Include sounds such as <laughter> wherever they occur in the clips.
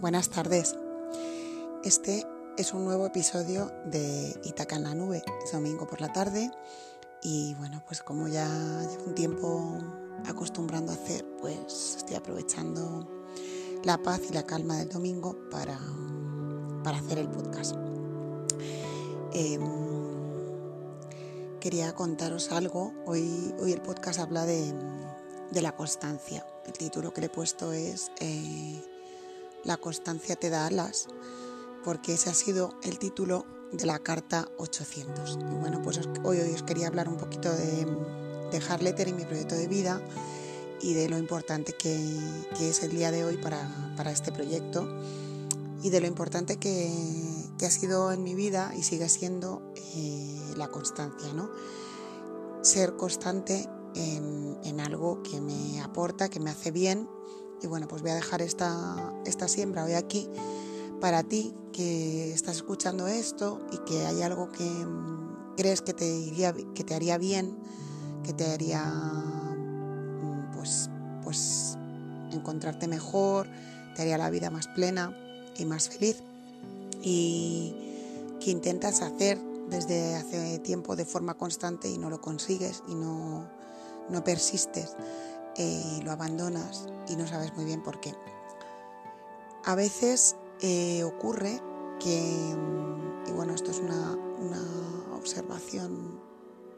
buenas tardes. Este es un nuevo episodio de Itaca en la Nube, es domingo por la tarde y bueno, pues como ya llevo un tiempo acostumbrando a hacer, pues estoy aprovechando la paz y la calma del domingo para, para hacer el podcast. Em, quería contaros algo, hoy, hoy el podcast habla de, la constancia. El título que le he puesto es eh, La constancia te da alas, porque ese ha sido el título de la carta 800. Y bueno, pues hoy, hoy os quería hablar un poquito de, de Harletter y mi proyecto de vida y de lo importante que, que es el día de hoy para, para, este proyecto y de lo importante que, que, ha sido en mi vida y sigue siendo eh, la constancia, ¿no? Ser constante en, en, algo que me aporta, que me hace bien. Y bueno, pues voy a dejar esta, esta siembra hoy aquí para ti que estás escuchando esto y que hay algo que mm, crees que te, iría, que te haría bien, que te haría mm, pues, pues encontrarte mejor, te haría la vida más plena y más feliz. Y que intentas hacer desde hace tiempo de forma constante y no lo consigues y no, no persistes, eh, lo abandonas y no sabes muy bien por qué. A veces eh, ocurre que, y bueno, esto es una, observación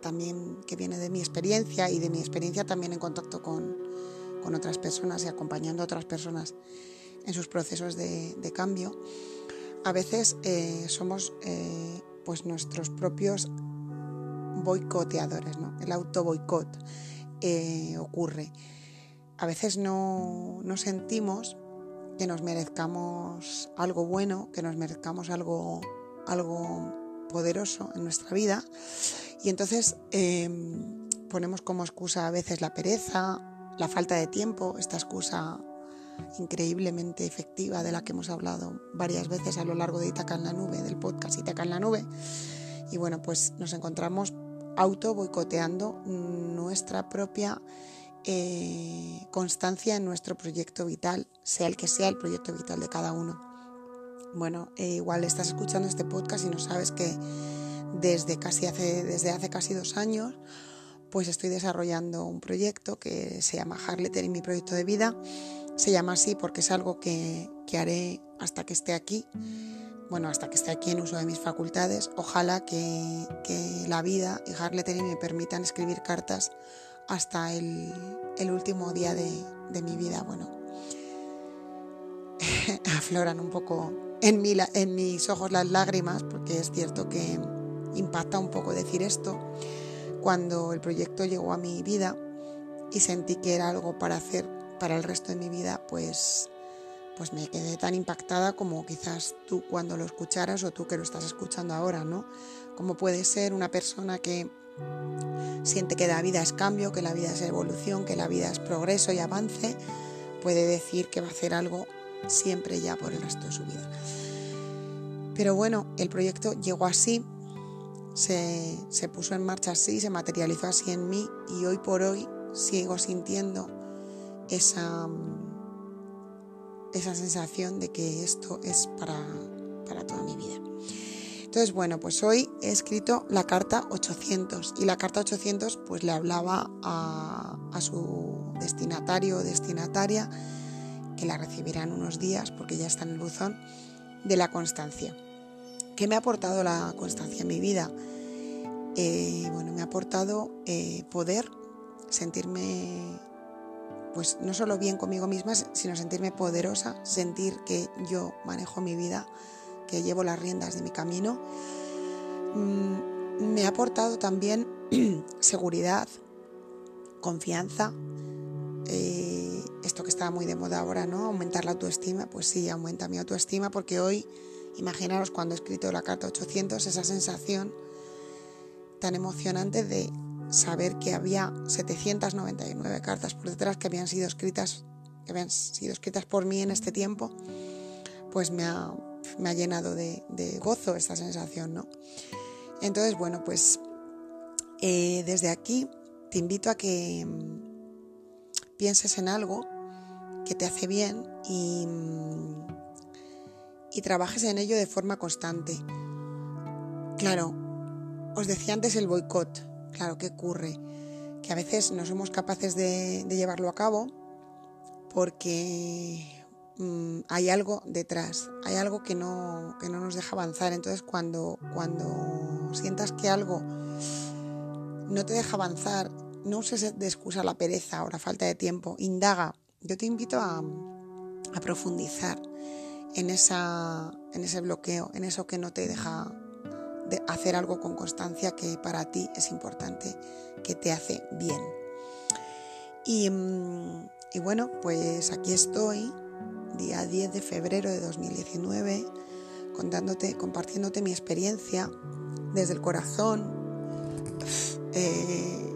también que viene de mi experiencia y de mi experiencia también en contacto con, otras personas y acompañando a otras personas en sus procesos de, cambio, a veces eh, somos pues nuestros propios boicoteadores, ¿no? el auto boicot eh, ocurre. A veces no, no sentimos que nos merezcamos algo bueno, que nos merezcamos algo, algo poderoso en nuestra vida. Y entonces eh, ponemos como excusa a veces la pereza, la falta de tiempo, esta excusa increíblemente efectiva de la que hemos hablado varias veces a lo largo de Itaca en la Nube, del podcast Itaca en la Nube. Y bueno, pues nos encontramos auto boicoteando nuestra propia eh, constancia en nuestro proyecto vital, sea el que sea el proyecto vital de cada uno. Bueno, eh, igual estás escuchando este podcast y no sabes que desde, casi hace, desde hace casi dos años pues estoy desarrollando un proyecto que se llama Harletter y mi proyecto de vida. Se llama así porque es algo que, que haré hasta que esté aquí bueno, hasta que esté aquí en uso de mis facultades, ojalá que, la vida y Harletter me permitan escribir cartas hasta el, último día de, mi vida. Bueno, <laughs> afloran un poco en, en mis ojos las lágrimas, porque es cierto que impacta un poco decir esto. Cuando el proyecto llegó a mi vida y sentí que era algo para hacer para el resto de mi vida, pues pues me quedé tan impactada como quizás tú cuando lo escucharas o tú que lo estás escuchando ahora, ¿no? Como puede ser una persona que siente que la vida es cambio, que la vida es evolución, que la vida es progreso y avance, puede decir que va a hacer algo siempre ya por el resto de su vida. Pero bueno, el proyecto llegó así, se, se puso en marcha así, se materializó así en mí y hoy por hoy sigo sintiendo esa esa sensación de que esto es para, para toda mi vida. Entonces, bueno, pues hoy he escrito la carta 800 y la carta 800 pues le hablaba a, a su destinatario o destinataria, que la recibirá en unos días porque ya está en el buzón, de la constancia. ¿Qué me ha aportado la constancia en mi vida? Eh, bueno, me ha aportado eh, poder sentirme pues no solo bien conmigo misma, sino sentirme poderosa, sentir que yo manejo mi vida, que llevo las riendas de mi camino. Mm, me ha aportado también <clears throat> seguridad, confianza, eh, esto que está muy de moda ahora, ¿no? Aumentar la autoestima, pues sí, aumenta mi autoestima porque hoy, imaginaros cuando he escrito la carta 800, esa sensación tan emocionante de saber que había 799 cartas por detrás que habían sido escritas, que habían sido escritas por mí en este tiempo, pues me ha, me ha llenado de, de, gozo esta sensación, ¿no? Entonces, bueno, pues eh, desde aquí te invito a que mm, pienses en algo que te hace bien y, mm, y trabajes en ello de forma constante. Claro, os decía antes el boicot. Claro, ¿qué ocurre? Que a veces no somos capaces de, llevarlo a cabo porque mm, hay algo detrás, hay algo que no, que no nos deja avanzar. Entonces cuando, cuando sientas que algo no te deja avanzar, no uses de excusa la pereza o la falta de tiempo, indaga. Yo te invito a, a profundizar en, esa, en ese bloqueo, en eso que no te deja hacer algo con constancia que para ti es importante, que te hace bien. Y, mm, bueno, pues aquí estoy, día 10 de febrero de 2019, contándote, compartiéndote mi experiencia desde el corazón. Eh,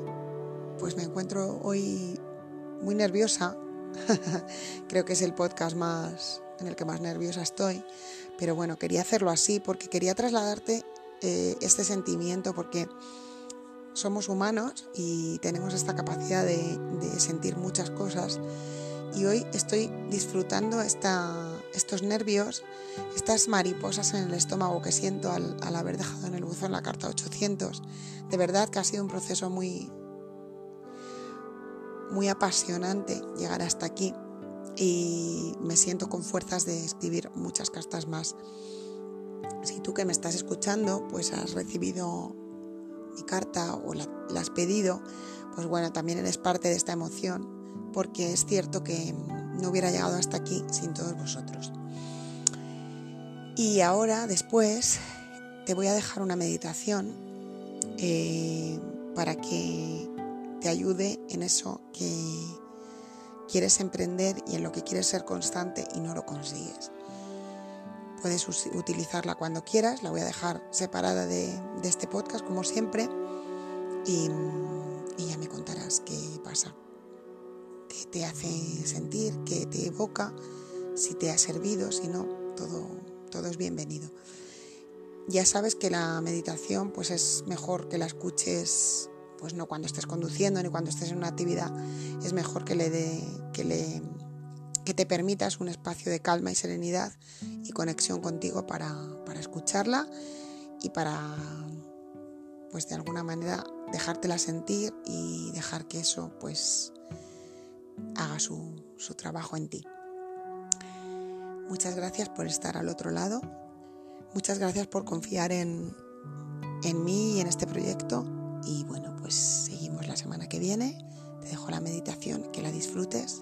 pues me encuentro hoy muy nerviosa. <laughs> Creo que es el podcast más en el que más nerviosa estoy. Pero bueno, quería hacerlo así porque quería trasladarte eh, este sentimiento porque somos humanos y tenemos esta capacidad de, sentir muchas cosas. Y hoy estoy disfrutando esta, estos nervios, estas mariposas en el estómago que siento al, al haber dejado en el buzón la carta 800. De verdad que ha sido un proceso muy, muy apasionante llegar hasta aquí y me siento con fuerzas de escribir muchas cartas más. Si tú que me estás escuchando, pues has recibido mi carta o la, has pedido, pues bueno, también eres parte de esta emoción, porque es cierto que no hubiera llegado hasta aquí sin todos vosotros. Y ahora, después, te voy a dejar una meditación eh, para que te ayude en eso que quieres emprender y en lo que quieres ser constante y no lo consigues. Puedes utilizarla cuando quieras, la voy a dejar separada de, este podcast como siempre y, y, ya me contarás qué pasa, qué te hace sentir, qué te evoca, si te ha servido, si no, todo, todo es bienvenido. Ya sabes que la meditación pues es mejor que la escuches pues no cuando estés conduciendo ni cuando estés en una actividad, es mejor que le, que le que te permitas un espacio de calma y serenidad y conexión contigo para, escucharla y para, pues de alguna manera, dejártela sentir y dejar que eso, pues, haga su, su trabajo en ti. Muchas gracias por estar al otro lado. Muchas gracias por confiar en, en mí y en este proyecto. Y bueno, pues seguimos la semana que viene. Te dejo la meditación, que la disfrutes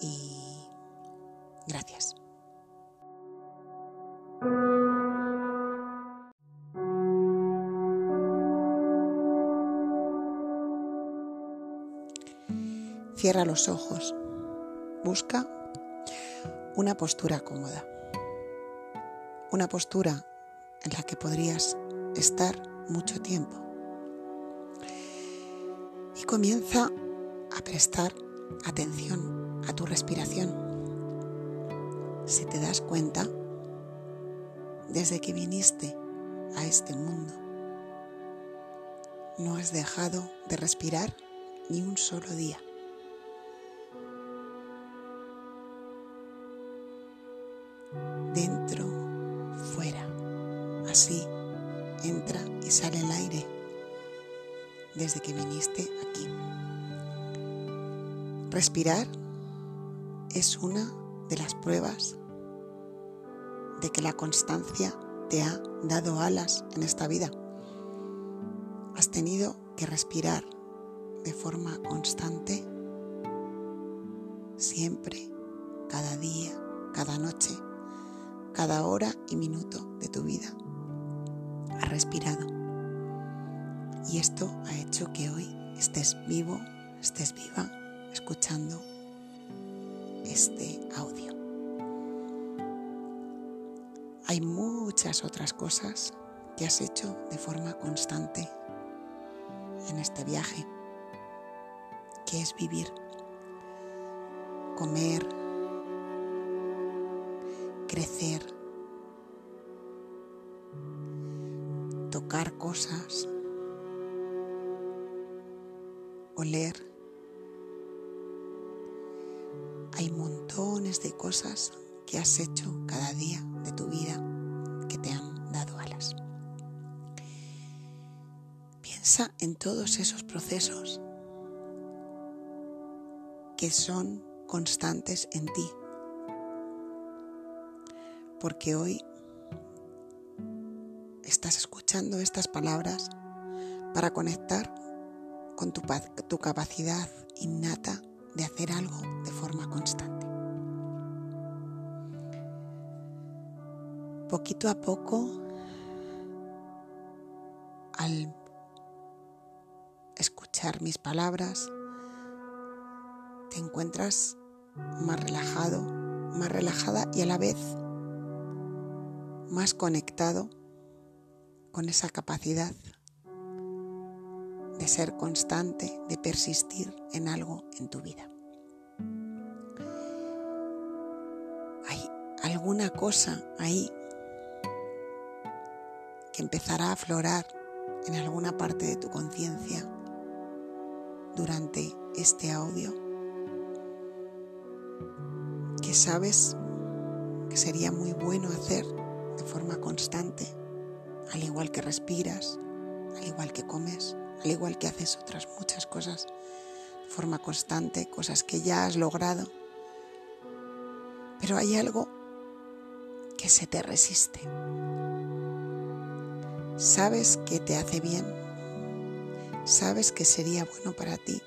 y gracias. Cierra los ojos. Busca una postura cómoda. Una postura en la que podrías estar mucho tiempo y comienza a prestar atención a tu respiración. Si te das cuenta, desde que viniste a este mundo, no has dejado de respirar ni un solo día. Dentro, fuera. Así entra y sale el aire desde que viniste aquí. Respirar es una de las pruebas de que la constancia te ha dado alas en esta vida. Has tenido que respirar de forma constante, siempre, cada día, cada noche, cada hora y minuto de tu vida. Has respirado. Y esto ha hecho que hoy estés vivo, estés viva, escuchando este audio. Hay muchas otras cosas que has hecho de forma constante en este viaje, que es vivir, comer, crecer, tocar cosas, oler. Hay montones de cosas que has hecho cada día de tu vida que te han dado alas. Piensa en todos esos procesos que son constantes en ti. Porque hoy estás escuchando estas palabras para conectar con tu, tu capacidad innata de hacer algo de forma constante. Poquito a poco, al escuchar mis palabras, te encuentras más relajado, más relajada y a la vez más conectado con esa capacidad de ser constante, de persistir en algo en tu vida. Hay alguna cosa ahí que empezará a aflorar en alguna parte de tu conciencia durante este audio que sabes que sería muy bueno hacer de forma constante, al igual que respiras, al igual que comes, al igual que haces otras muchas cosas de forma constante, cosas que ya has logrado. Pero hay algo que se te resiste. Sabes que te hace bien, sabes que sería bueno para ti.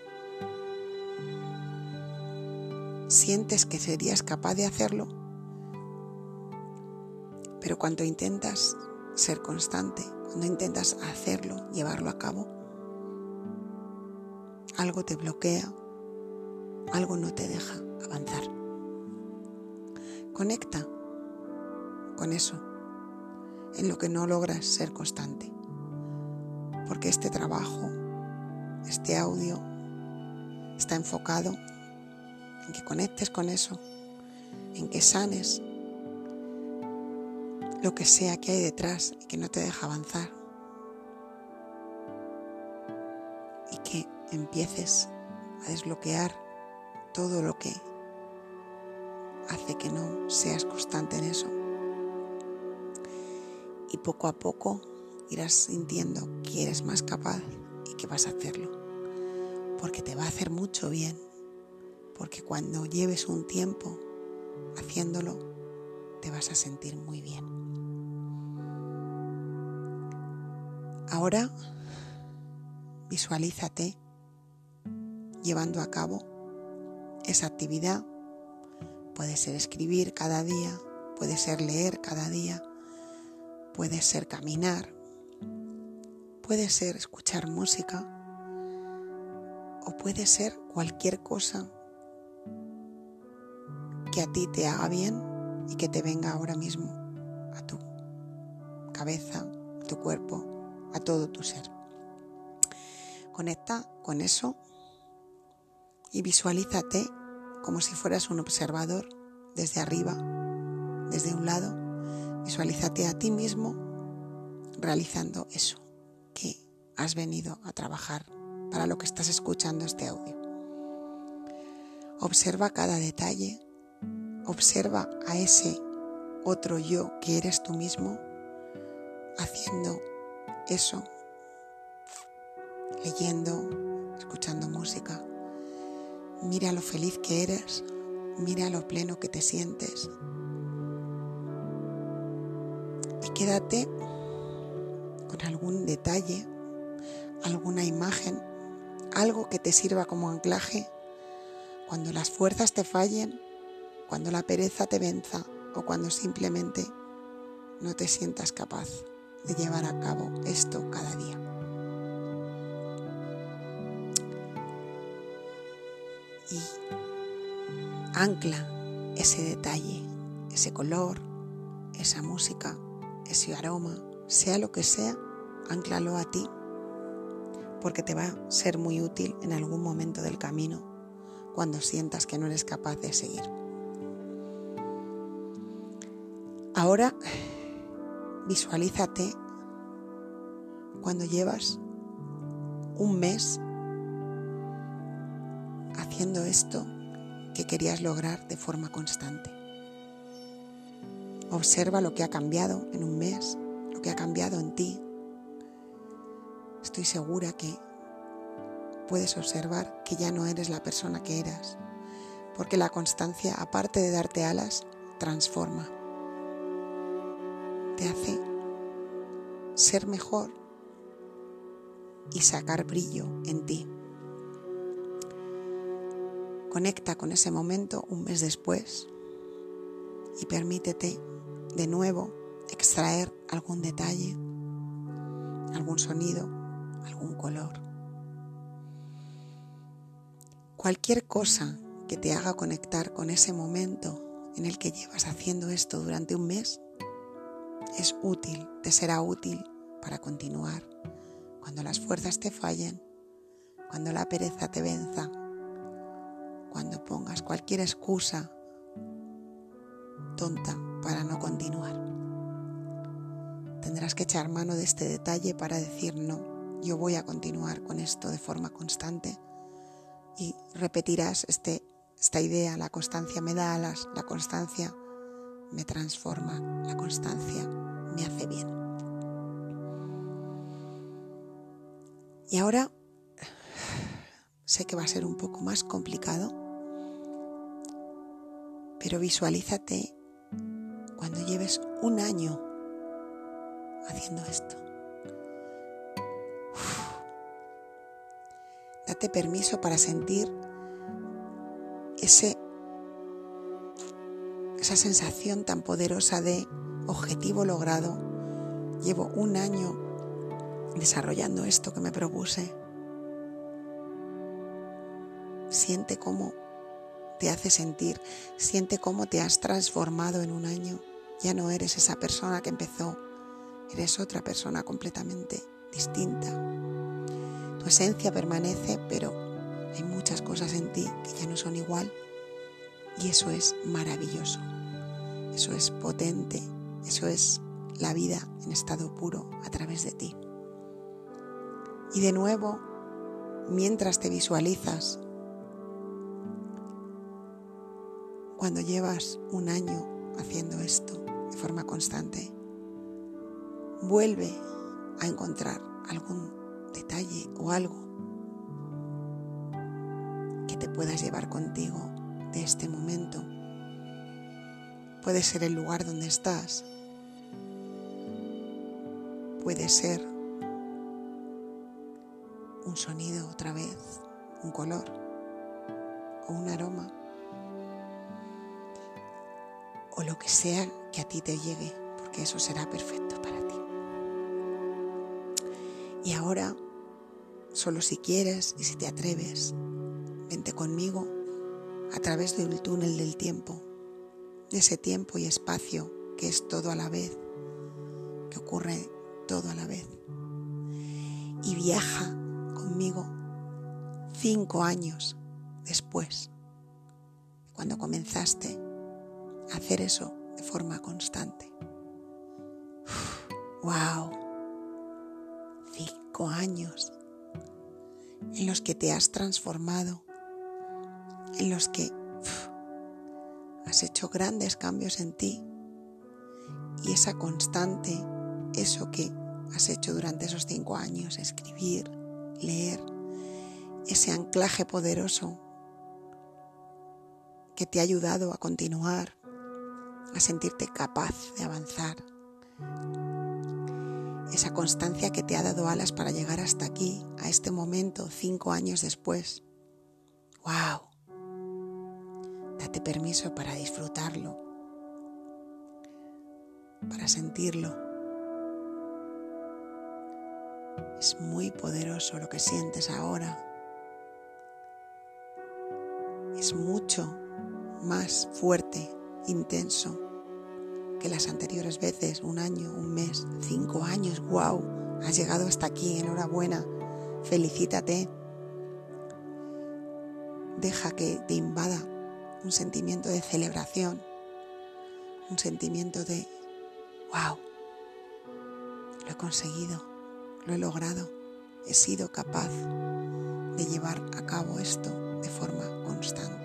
Sientes que serías capaz de hacerlo, pero cuando intentas ser constante, cuando intentas hacerlo, llevarlo a cabo, algo te bloquea, algo no te deja avanzar. Conecta con eso, en lo que no logras ser constante. Porque este trabajo, este audio, está enfocado en que conectes con eso, en que sanes lo que sea que hay detrás y que no te deja avanzar. Empieces a desbloquear todo lo que hace que no seas constante en eso. Y poco a poco irás sintiendo que eres más capaz y que vas a hacerlo. Porque te va a hacer mucho bien. Porque cuando lleves un tiempo haciéndolo, te vas a sentir muy bien. Ahora visualízate llevando a cabo esa actividad. Puede ser escribir cada día, puede ser leer cada día, puede ser caminar, puede ser escuchar música o puede ser cualquier cosa que a ti te haga bien y que te venga ahora mismo a tu cabeza, a tu cuerpo, a todo tu ser. Conecta con eso y visualízate como si fueras un observador desde arriba, desde un lado. Visualízate a ti mismo realizando eso que has venido a trabajar para lo que estás escuchando este audio. Observa cada detalle, observa a ese otro yo que eres tú mismo haciendo eso, leyendo, escuchando música, Mira lo feliz que eres, mira lo pleno que te sientes. Y quédate con algún detalle, alguna imagen, algo que te sirva como anclaje cuando las fuerzas te fallen, cuando la pereza te venza o cuando simplemente no te sientas capaz de llevar a cabo esto cada día. Y ancla ese detalle, ese color, esa música, ese aroma, sea lo que sea, anclalo a ti, porque te va a ser muy útil en algún momento del camino cuando sientas que no eres capaz de seguir. Ahora visualízate cuando llevas un mes haciendo esto que querías lograr de forma constante. Observa lo que ha cambiado en un mes, lo que ha cambiado en ti. Estoy segura que puedes observar que ya no eres la persona que eras, porque la constancia, aparte de darte alas, transforma. Te hace ser mejor y sacar brillo en ti. Conecta con ese momento un mes después y permítete de nuevo extraer algún detalle, algún sonido, algún color. Cualquier cosa que te haga conectar con ese momento en el que llevas haciendo esto durante un mes es útil, te será útil para continuar cuando las fuerzas te fallen, cuando la pereza te venza, cuando pongas cualquier excusa tonta para no continuar. Tendrás que echar mano de este detalle para decir no, yo voy a continuar con esto de forma constante y repetirás este, esta idea, la constancia me da alas, la constancia me transforma, la constancia me hace bien. Y ahora sé que va a ser un poco más complicado, pero visualízate cuando lleves un año haciendo esto. Date permiso para sentir ese, esa sensación tan poderosa de objetivo logrado. Llevo un año desarrollando esto que me propuse. Siente cómo te hace sentir, siente cómo te has transformado en un año. Ya no eres esa persona que empezó, eres otra persona completamente distinta. Tu esencia permanece, pero hay muchas cosas en ti que ya no son igual y eso es maravilloso, eso es potente, eso es la vida en estado puro a través de ti. Y de nuevo, mientras te visualizas, cuando llevas un año haciendo esto de forma constante, vuelve a encontrar algún detalle o algo que te puedas llevar contigo de este momento. Puede ser el lugar donde estás, puede ser un sonido otra vez, un color o un aroma o lo que sea que a ti te llegue, porque eso será perfecto para ti. Y ahora, solo si quieres y si te atreves, vente conmigo a través del túnel del tiempo, de ese tiempo y espacio que es todo a la vez, que ocurre todo a la vez. Y viaja conmigo cinco años después, cuando comenzaste hacer eso de forma constante. ¡Wow! Cinco años en los que te has transformado, en los que has hecho grandes cambios en ti y esa constante, eso que has hecho durante esos cinco años, escribir, leer ese anclaje poderoso que te ha ayudado a continuar, a sentirte capaz de avanzar. Esa constancia que te ha dado alas para llegar hasta aquí, a este momento, cinco años después. ¡Wow! Date permiso para disfrutarlo, para sentirlo. Es muy poderoso lo que sientes ahora. Es mucho más fuerte, intenso que las anteriores veces, un año, un mes, cinco años. ¡Wow! Has llegado hasta aquí, enhorabuena. Felicítate. Deja que te invada un sentimiento de celebración, un sentimiento de ¡Wow! Lo he conseguido lo he logrado, he sido capaz de llevar a cabo esto de forma constante.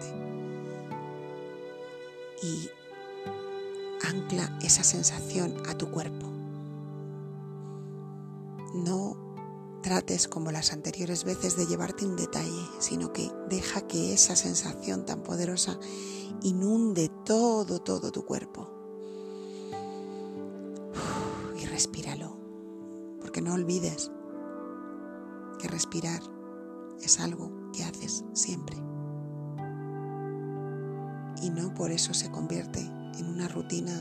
Y ancla esa sensación a tu cuerpo. No trates como las anteriores veces de llevarte un detalle, sino que deja que esa sensación tan poderosa inunde todo, todo tu cuerpo. Y respíralo, porque no olvides que respirar es algo que haces siempre. Y no por eso se convierte en una rutina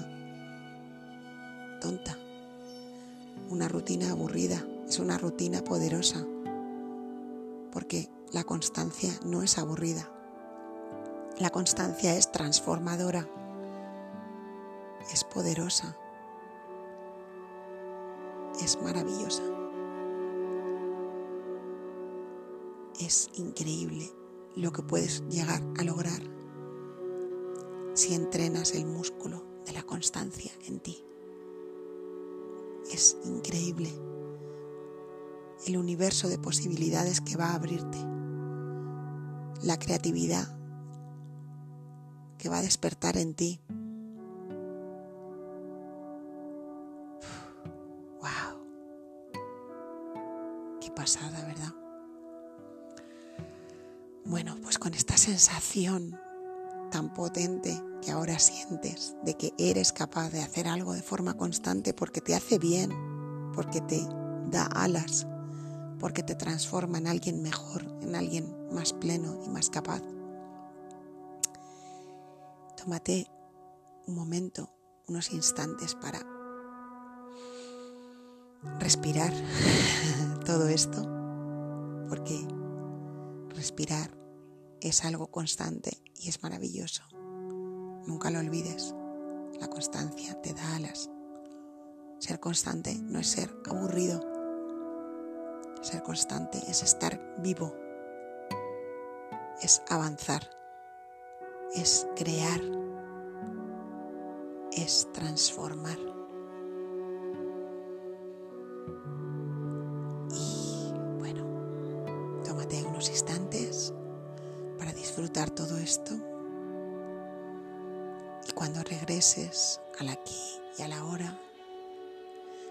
tonta, una rutina aburrida, es una rutina poderosa, porque la constancia no es aburrida, la constancia es transformadora, es poderosa, es maravillosa. Es increíble lo que puedes llegar a lograr si entrenas el músculo de la constancia en ti. Es increíble el universo de posibilidades que va a abrirte, la creatividad que va a despertar en ti. ¡Wow! Qué pasada, ¿verdad? Bueno, pues con esta sensación tan potente que ahora sientes de que eres capaz de hacer algo de forma constante porque te hace bien, porque te da alas, porque te transforma en alguien mejor, en alguien más pleno y más capaz. Tómate un momento, unos instantes para respirar <laughs> todo esto, porque respirar es algo constante y es maravilloso. Nunca lo olvides. La constancia te da alas. Ser constante no es ser aburrido. Ser constante es estar vivo. Es avanzar. Es crear. Es transformar. Todo esto. Y cuando regreses al aquí y a la hora,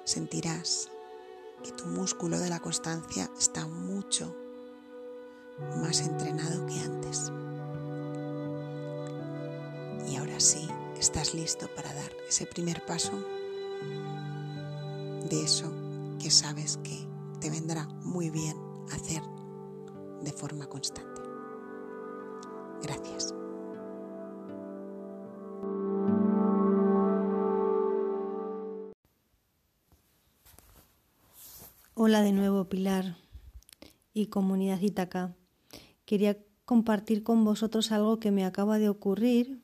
sentirás que tu músculo de la constancia está mucho más entrenado que antes. Y ahora sí, estás listo para dar ese primer paso de eso que sabes que te vendrá muy bien hacer de forma constante. Gracias. Hola de nuevo Pilar y comunidad Itaca. Quería compartir con vosotros algo que me acaba de ocurrir.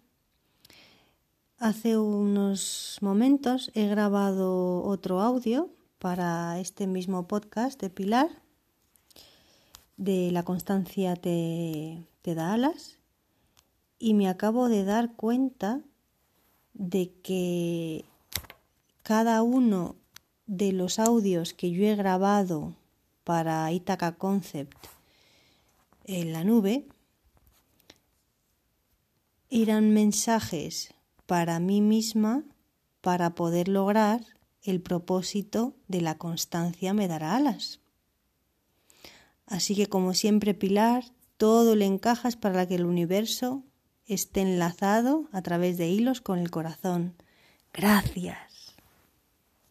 Hace unos momentos he grabado otro audio para este mismo podcast de Pilar, de la constancia te, te da alas y me acabo de dar cuenta de que cada uno de los audios que yo he grabado para Itaca Concept en la nube eran mensajes para mí misma para poder lograr el propósito de la constancia me dará alas. Así que como siempre Pilar, todo le encajas para que el universo esté enlazado a través de hilos con el corazón. Gracias.